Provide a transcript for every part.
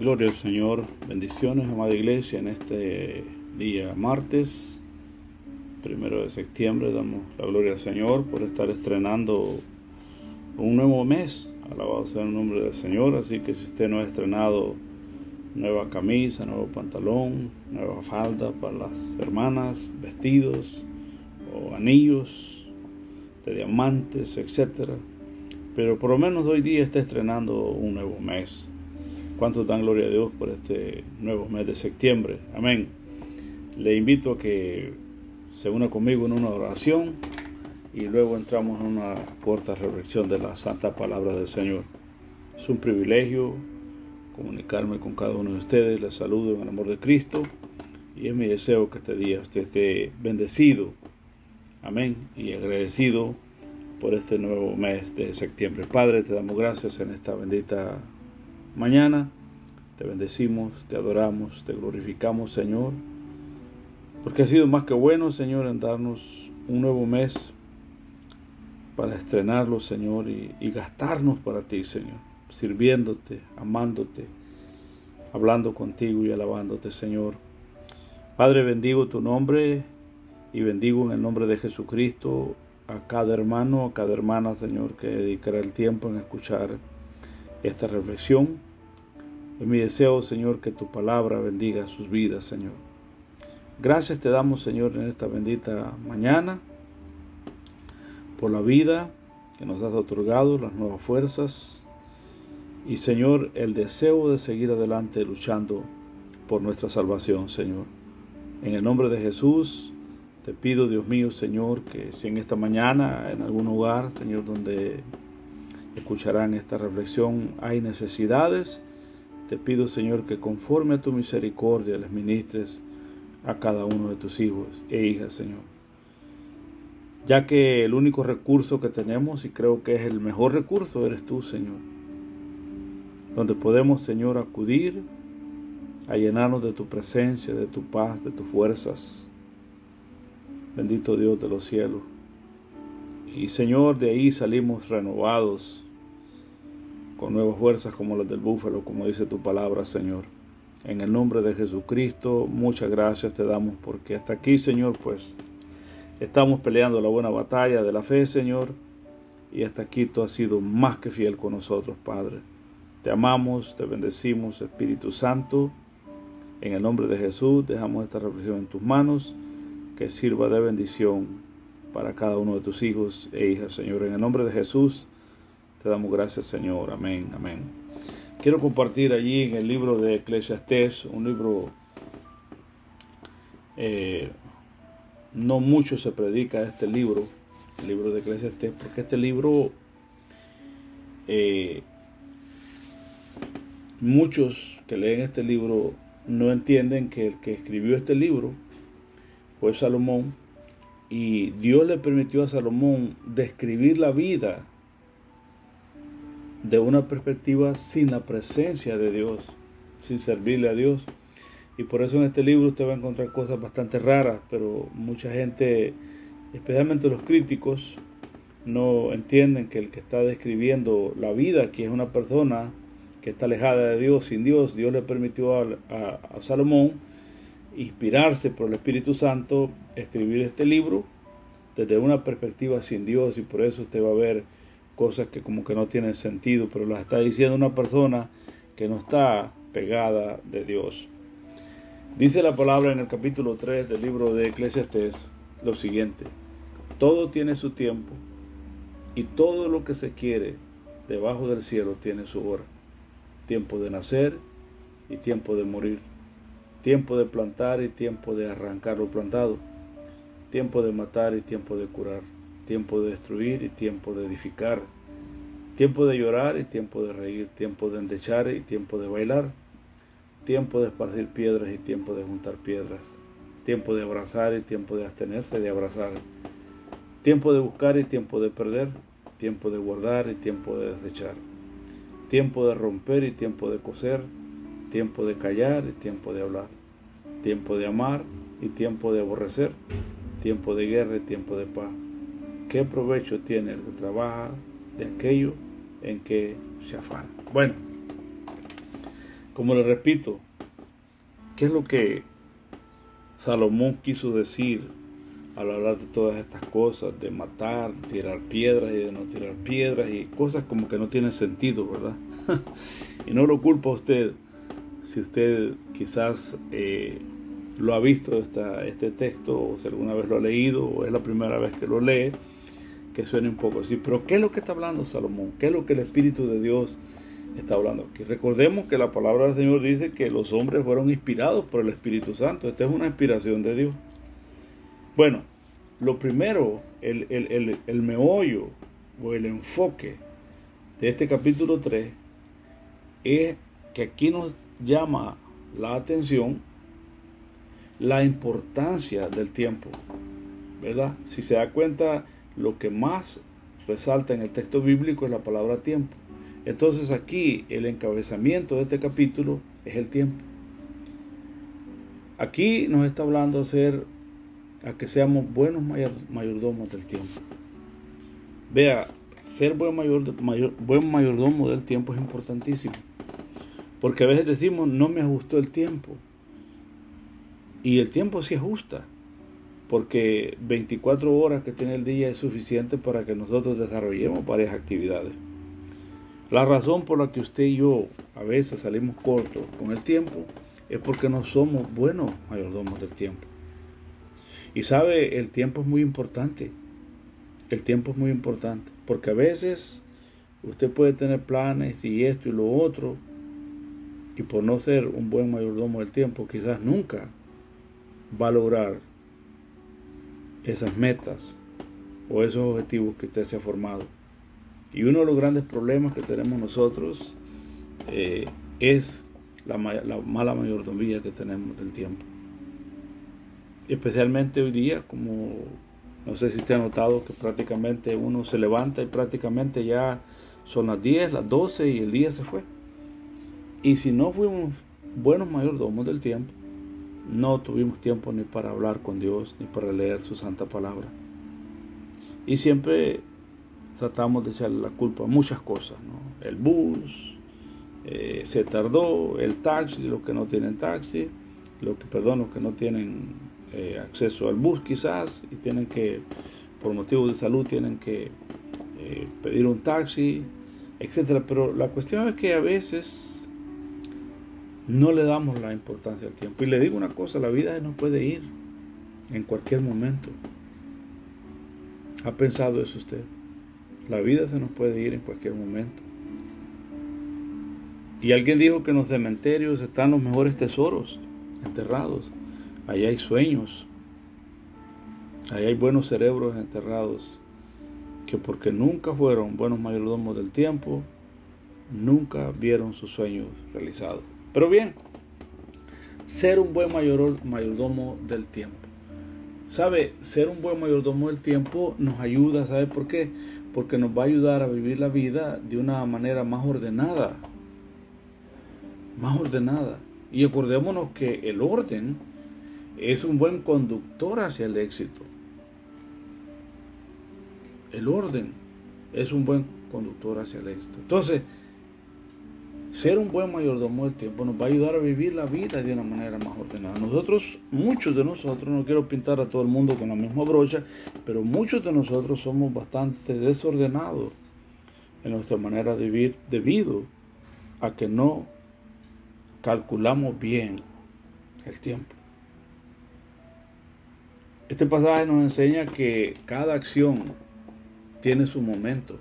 Gloria al Señor, bendiciones, amada iglesia, en este día martes, primero de septiembre, damos la gloria al Señor por estar estrenando un nuevo mes, alabado sea el nombre del Señor, así que si usted no ha estrenado nueva camisa, nuevo pantalón, nueva falda para las hermanas, vestidos o anillos de diamantes, etcétera, pero por lo menos hoy día está estrenando un nuevo mes ¿Cuánto dan gloria a Dios por este nuevo mes de septiembre? Amén. Le invito a que se una conmigo en una oración y luego entramos en una corta reflexión de la santa palabra del Señor. Es un privilegio comunicarme con cada uno de ustedes. Les saludo en el amor de Cristo y es mi deseo que este día usted esté bendecido. Amén. Y agradecido por este nuevo mes de septiembre. Padre, te damos gracias en esta bendita mañana. Te bendecimos, te adoramos, te glorificamos, Señor, porque ha sido más que bueno, Señor, en darnos un nuevo mes para estrenarlo, Señor, y, y gastarnos para ti, Señor, sirviéndote, amándote, hablando contigo y alabándote, Señor. Padre, bendigo tu nombre y bendigo en el nombre de Jesucristo a cada hermano, a cada hermana, Señor, que dedicará el tiempo en escuchar esta reflexión. Es mi deseo, Señor, que tu palabra bendiga sus vidas, Señor. Gracias te damos, Señor, en esta bendita mañana por la vida que nos has otorgado, las nuevas fuerzas y, Señor, el deseo de seguir adelante luchando por nuestra salvación, Señor. En el nombre de Jesús, te pido, Dios mío, Señor, que si en esta mañana, en algún lugar, Señor, donde escucharán esta reflexión, hay necesidades. Te pido, Señor, que conforme a tu misericordia les ministres a cada uno de tus hijos e hijas, Señor. Ya que el único recurso que tenemos, y creo que es el mejor recurso, eres tú, Señor. Donde podemos, Señor, acudir a llenarnos de tu presencia, de tu paz, de tus fuerzas. Bendito Dios de los cielos. Y Señor, de ahí salimos renovados, con nuevas fuerzas como las del búfalo, como dice tu palabra, Señor. En el nombre de Jesucristo, muchas gracias te damos porque hasta aquí, Señor, pues estamos peleando la buena batalla de la fe, Señor. Y hasta aquí tú has sido más que fiel con nosotros, Padre. Te amamos, te bendecimos, Espíritu Santo. En el nombre de Jesús, dejamos esta reflexión en tus manos, que sirva de bendición para cada uno de tus hijos e hijas, Señor. En el nombre de Jesús te damos gracias, Señor. Amén, amén. Quiero compartir allí en el libro de Eclesiastés, un libro, eh, no mucho se predica este libro, el libro de Eclesiastés, porque este libro, eh, muchos que leen este libro no entienden que el que escribió este libro fue Salomón y Dios le permitió a Salomón describir la vida de una perspectiva sin la presencia de Dios, sin servirle a Dios. Y por eso en este libro usted va a encontrar cosas bastante raras, pero mucha gente, especialmente los críticos, no entienden que el que está describiendo la vida, que es una persona que está alejada de Dios, sin Dios, Dios le permitió a, a Salomón inspirarse por el Espíritu Santo, escribir este libro desde una perspectiva sin Dios y por eso usted va a ver cosas que como que no tienen sentido, pero las está diciendo una persona que no está pegada de Dios. Dice la palabra en el capítulo 3 del libro de Eclesiastes lo siguiente, todo tiene su tiempo y todo lo que se quiere debajo del cielo tiene su hora, tiempo de nacer y tiempo de morir tiempo de plantar y tiempo de arrancar lo plantado, tiempo de matar y tiempo de curar, tiempo de destruir y tiempo de edificar, tiempo de llorar y tiempo de reír, tiempo de endechar y tiempo de bailar, tiempo de esparcir piedras y tiempo de juntar piedras, tiempo de abrazar y tiempo de abstenerse de abrazar, tiempo de buscar y tiempo de perder, tiempo de guardar y tiempo de desechar, tiempo de romper y tiempo de coser, tiempo de callar y tiempo de hablar, tiempo de amar y tiempo de aborrecer, tiempo de guerra y tiempo de paz. ¿Qué provecho tiene el que trabaja de aquello en que se afana? Bueno, Como le repito, ¿qué es lo que Salomón quiso decir al hablar de todas estas cosas, de matar, de tirar piedras y de no tirar piedras y cosas como que no tienen sentido, ¿verdad? y no lo culpa a usted si usted quizás eh, lo ha visto esta, este texto o si alguna vez lo ha leído o es la primera vez que lo lee, que suene un poco así. Pero ¿qué es lo que está hablando Salomón? ¿Qué es lo que el Espíritu de Dios está hablando aquí? Recordemos que la palabra del Señor dice que los hombres fueron inspirados por el Espíritu Santo. Esta es una inspiración de Dios. Bueno, lo primero, el, el, el meollo o el enfoque de este capítulo 3 es que aquí nos llama la atención la importancia del tiempo, ¿verdad? Si se da cuenta, lo que más resalta en el texto bíblico es la palabra tiempo. Entonces aquí el encabezamiento de este capítulo es el tiempo. Aquí nos está hablando a, ser, a que seamos buenos mayordomos del tiempo. Vea, ser buen mayordomo del tiempo es importantísimo. Porque a veces decimos, no me ajustó el tiempo. Y el tiempo sí ajusta, porque 24 horas que tiene el día es suficiente para que nosotros desarrollemos varias actividades. La razón por la que usted y yo a veces salimos cortos con el tiempo es porque no somos buenos mayordomos del tiempo. Y sabe, el tiempo es muy importante. El tiempo es muy importante, porque a veces usted puede tener planes y esto y lo otro, y por no ser un buen mayordomo del tiempo, quizás nunca va a lograr esas metas o esos objetivos que usted se ha formado. Y uno de los grandes problemas que tenemos nosotros eh, es la, la, mala mayordomía que tenemos del tiempo. Especialmente hoy día, como no sé si te ha notado que prácticamente uno se levanta y prácticamente ya son las 10, las 12 y el día se fue. Y si no fuimos buenos mayordomos del tiempo, no tuvimos tiempo ni para hablar con Dios, ni para leer su santa palabra. Y siempre tratamos de echarle la culpa a muchas cosas. El bus, eh, se tardó, el taxi, los que no tienen taxi, los que, perdón, los que no tienen eh, acceso al bus quizás y tienen que, por motivos de salud, tienen que eh, pedir un taxi, etcétera. Pero la cuestión es que a veces no le damos la importancia al tiempo. Y le digo una cosa, la vida no puede ir en cualquier momento. ¿Ha pensado eso usted? La vida se nos puede ir en cualquier momento. Y alguien dijo que en los cementerios están los mejores tesoros enterrados. Allá hay sueños. Allá hay buenos cerebros enterrados. Que porque nunca fueron buenos mayordomos del tiempo, nunca vieron sus sueños realizados. Pero bien, ser un buen mayordomo del tiempo. ¿Sabe? Ser un buen mayordomo del tiempo nos ayuda, ¿sabe por qué? Porque nos va a ayudar a vivir la vida de una manera más ordenada. Más ordenada. Y acordémonos que el orden es un buen conductor hacia el éxito. El orden es un buen conductor hacia el éxito. Entonces, ser un buen mayordomo del tiempo nos va a ayudar a vivir la vida de una manera más ordenada. Nosotros, muchos de nosotros, no quiero pintar a todo el mundo con la misma brocha, pero muchos de nosotros somos bastante desordenados en nuestra manera de vivir debido a que no calculamos bien el tiempo. Este pasaje nos enseña que cada acción tiene su momento,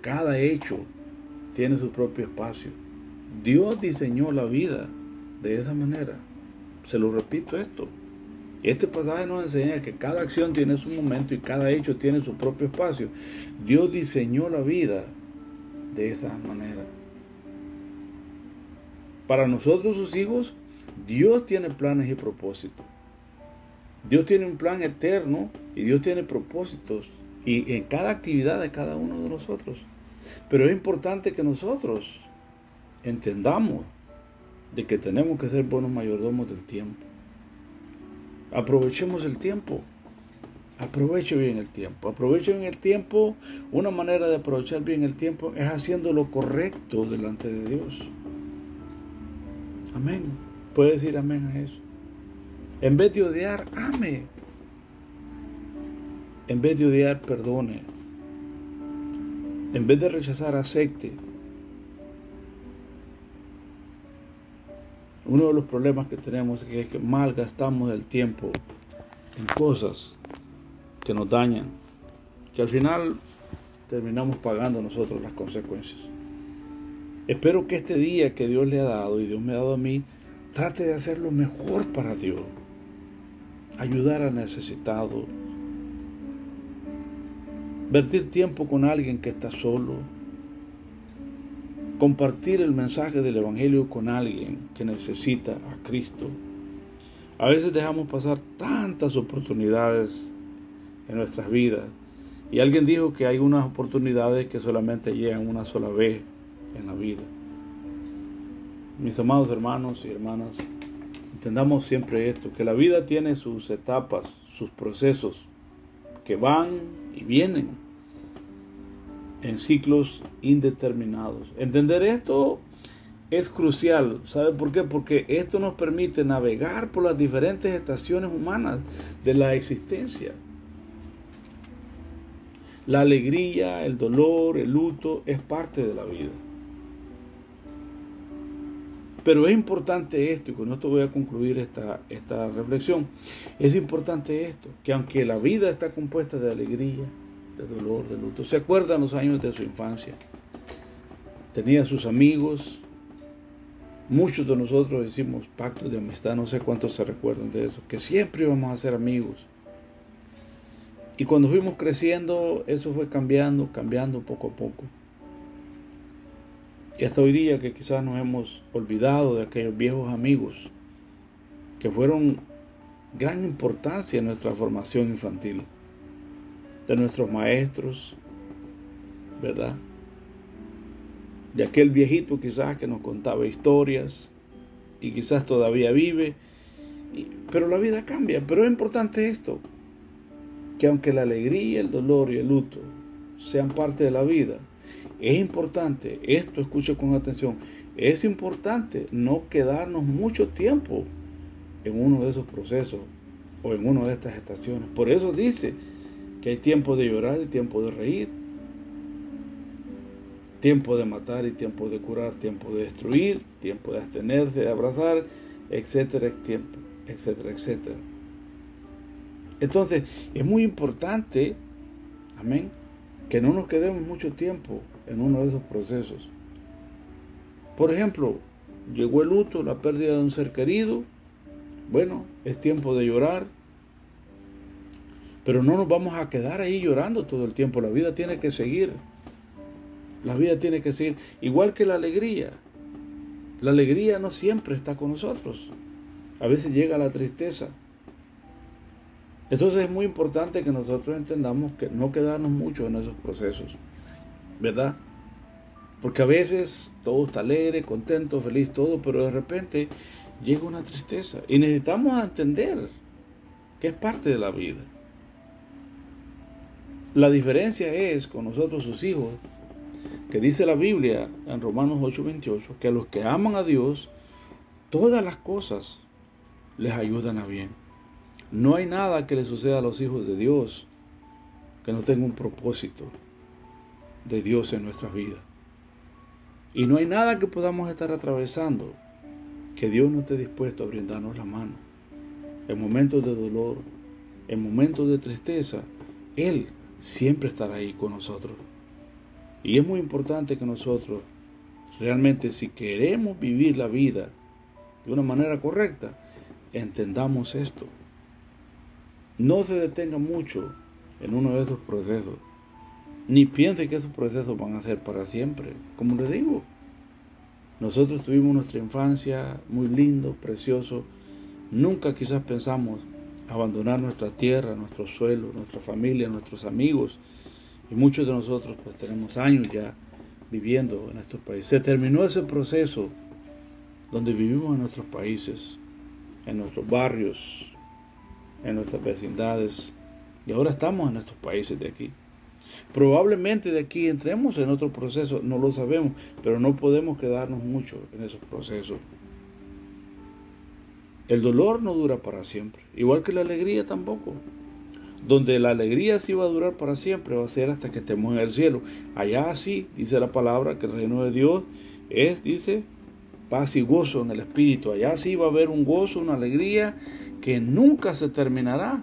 cada hecho tiene su propio espacio. Dios diseñó la vida de esa manera. Se lo repito esto. Este pasaje nos enseña que cada acción tiene su momento y cada hecho tiene su propio espacio. Dios diseñó la vida de esa manera. Para nosotros sus hijos, Dios tiene planes y propósitos. Dios tiene un plan eterno y Dios tiene propósitos y en cada actividad de cada uno de nosotros. Pero es importante que nosotros entendamos de que tenemos que ser buenos mayordomos del tiempo. Aprovechemos el tiempo. Aproveche bien el tiempo. Aproveche bien el tiempo. Una manera de aprovechar bien el tiempo es haciendo lo correcto delante de Dios. Amén. Puede decir amén a eso. En vez de odiar, ame. En vez de odiar, perdone. En vez de rechazar, acepte. Uno de los problemas que tenemos es que malgastamos el tiempo en cosas que nos dañan, que al final terminamos pagando nosotros las consecuencias. Espero que este día que Dios le ha dado y Dios me ha dado a mí, trate de hacer lo mejor para Dios. Ayudar al necesitado. Vertir tiempo con alguien que está solo. Compartir el mensaje del Evangelio con alguien que necesita a Cristo. A veces dejamos pasar tantas oportunidades en nuestras vidas. Y alguien dijo que hay unas oportunidades que solamente llegan una sola vez en la vida. Mis amados hermanos y hermanas, entendamos siempre esto, que la vida tiene sus etapas, sus procesos, que van y vienen en ciclos indeterminados. Entender esto es crucial. ¿Sabe por qué? Porque esto nos permite navegar por las diferentes estaciones humanas de la existencia. La alegría, el dolor, el luto es parte de la vida. Pero es importante esto, y con esto voy a concluir esta, esta reflexión, es importante esto, que aunque la vida está compuesta de alegría, de dolor, de luto, se acuerdan los años de su infancia, tenía sus amigos, muchos de nosotros hicimos pactos de amistad, no sé cuántos se recuerdan de eso, que siempre íbamos a ser amigos. Y cuando fuimos creciendo, eso fue cambiando, cambiando poco a poco. Y hasta hoy día que quizás nos hemos olvidado de aquellos viejos amigos que fueron gran importancia en nuestra formación infantil, de nuestros maestros, ¿verdad? De aquel viejito quizás que nos contaba historias y quizás todavía vive, pero la vida cambia, pero es importante esto, que aunque la alegría, el dolor y el luto sean parte de la vida, es importante, esto escucho con atención, es importante no quedarnos mucho tiempo en uno de esos procesos o en una de estas estaciones. Por eso dice que hay tiempo de llorar y tiempo de reír, tiempo de matar y tiempo de curar, tiempo de destruir, tiempo de abstenerse, de abrazar, etcétera, etcétera, etcétera. Entonces, es muy importante, amén, que no nos quedemos mucho tiempo en uno de esos procesos. Por ejemplo, llegó el luto, la pérdida de un ser querido. Bueno, es tiempo de llorar. Pero no nos vamos a quedar ahí llorando todo el tiempo. La vida tiene que seguir. La vida tiene que seguir. Igual que la alegría. La alegría no siempre está con nosotros. A veces llega la tristeza. Entonces es muy importante que nosotros entendamos que no quedarnos mucho en esos procesos. ¿verdad? Porque a veces todo está alegre, contento, feliz, todo, pero de repente llega una tristeza y necesitamos entender que es parte de la vida. La diferencia es con nosotros sus hijos, que dice la Biblia en Romanos 8:28, que a los que aman a Dios, todas las cosas les ayudan a bien. No hay nada que le suceda a los hijos de Dios que no tenga un propósito de Dios en nuestras vidas. Y no hay nada que podamos estar atravesando que Dios no esté dispuesto a brindarnos la mano. En momentos de dolor, en momentos de tristeza, Él siempre estará ahí con nosotros. Y es muy importante que nosotros, realmente si queremos vivir la vida de una manera correcta, entendamos esto. No se detenga mucho en uno de esos procesos ni piense que esos procesos van a ser para siempre. Como le digo, nosotros tuvimos nuestra infancia muy lindo, precioso. Nunca quizás pensamos abandonar nuestra tierra, nuestro suelo, nuestra familia, nuestros amigos. Y muchos de nosotros pues tenemos años ya viviendo en estos países. Se terminó ese proceso donde vivimos en nuestros países, en nuestros barrios, en nuestras vecindades. Y ahora estamos en estos países de aquí. Probablemente de aquí entremos en otro proceso, no lo sabemos, pero no podemos quedarnos mucho en esos procesos. El dolor no dura para siempre, igual que la alegría tampoco. Donde la alegría sí va a durar para siempre, va a ser hasta que estemos en el cielo. Allá sí, dice la palabra, que el reino de Dios es, dice, paz y gozo en el Espíritu. Allá sí va a haber un gozo, una alegría que nunca se terminará.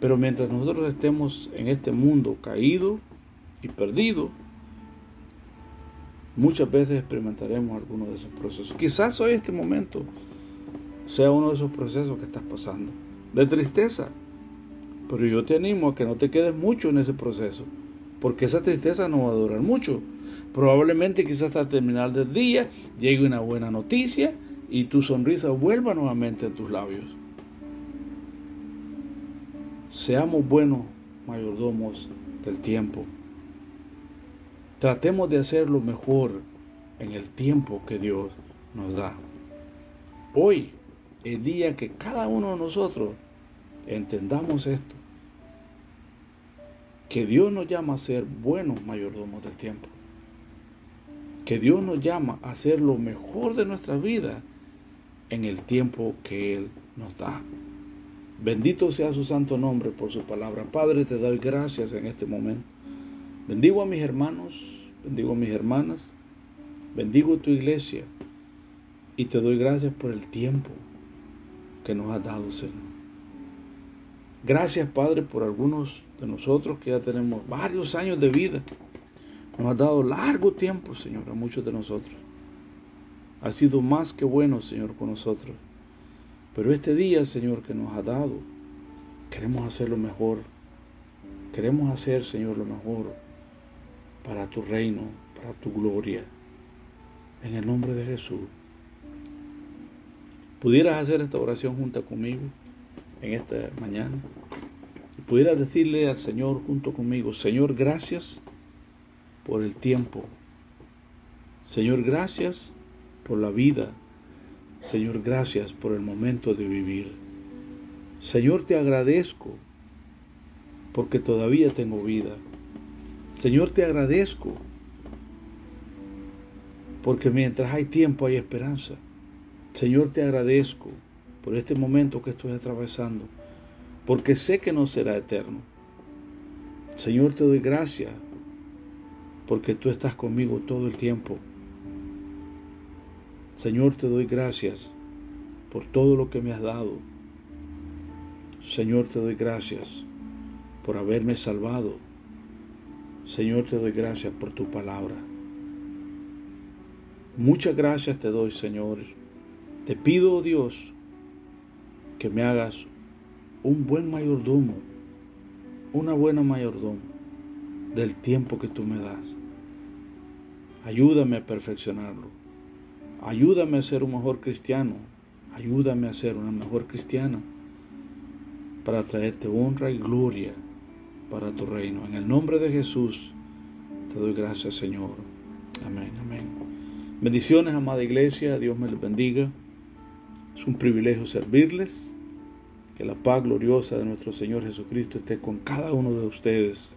Pero mientras nosotros estemos en este mundo caído y perdido, muchas veces experimentaremos algunos de esos procesos. Quizás hoy este momento sea uno de esos procesos que estás pasando, de tristeza. Pero yo te animo a que no te quedes mucho en ese proceso, porque esa tristeza no va a durar mucho. Probablemente quizás al terminar del día llegue una buena noticia y tu sonrisa vuelva nuevamente a tus labios. Seamos buenos mayordomos del tiempo. Tratemos de hacer lo mejor en el tiempo que Dios nos da. Hoy, el día que cada uno de nosotros entendamos esto, que Dios nos llama a ser buenos mayordomos del tiempo que Dios nos llama a hacer lo mejor de nuestra vida en el tiempo que Él nos da. Bendito sea su santo nombre por su palabra. Padre, te doy gracias en este momento. Bendigo a mis hermanos, bendigo a mis hermanas, bendigo a tu iglesia y te doy gracias por el tiempo que nos has dado, Señor. Gracias, Padre, por algunos de nosotros que ya tenemos varios años de vida nos ha dado largo tiempo, Señor, a muchos de nosotros. Ha sido más que bueno, Señor, con nosotros. Pero este día, Señor, que nos ha dado, queremos hacer lo mejor. Queremos hacer, Señor, lo mejor para tu reino, para tu gloria. En el nombre de Jesús. ¿Pudieras hacer esta oración junto conmigo en esta mañana? Pudieras decirle al Señor junto conmigo, Señor, gracias por el tiempo. Señor, gracias por la vida. Señor, gracias por el momento de vivir. Señor, te agradezco porque todavía tengo vida. Señor, te agradezco porque mientras hay tiempo hay esperanza. Señor, te agradezco por este momento que estoy atravesando, porque sé que no será eterno. Señor, te doy gracias porque tú estás conmigo todo el tiempo. Señor, te doy gracias por todo lo que me has dado. Señor, te doy gracias por haberme salvado. Señor, te doy gracias por tu palabra. Muchas gracias te doy, Señor. Te pido, oh Dios, que me hagas un buen mayordomo, una buena mayordomo del tiempo que tú me das. Ayúdame a perfeccionarlo. Ayúdame a ser un mejor cristiano. Ayúdame a ser una mejor cristiana para traerte honra y gloria para tu reino. En el nombre de Jesús te doy gracias, Señor. Amén, amén. Bendiciones, amada iglesia. Dios me les bendiga. Es un privilegio servirles. Que la paz gloriosa de nuestro Señor Jesucristo esté con cada uno de ustedes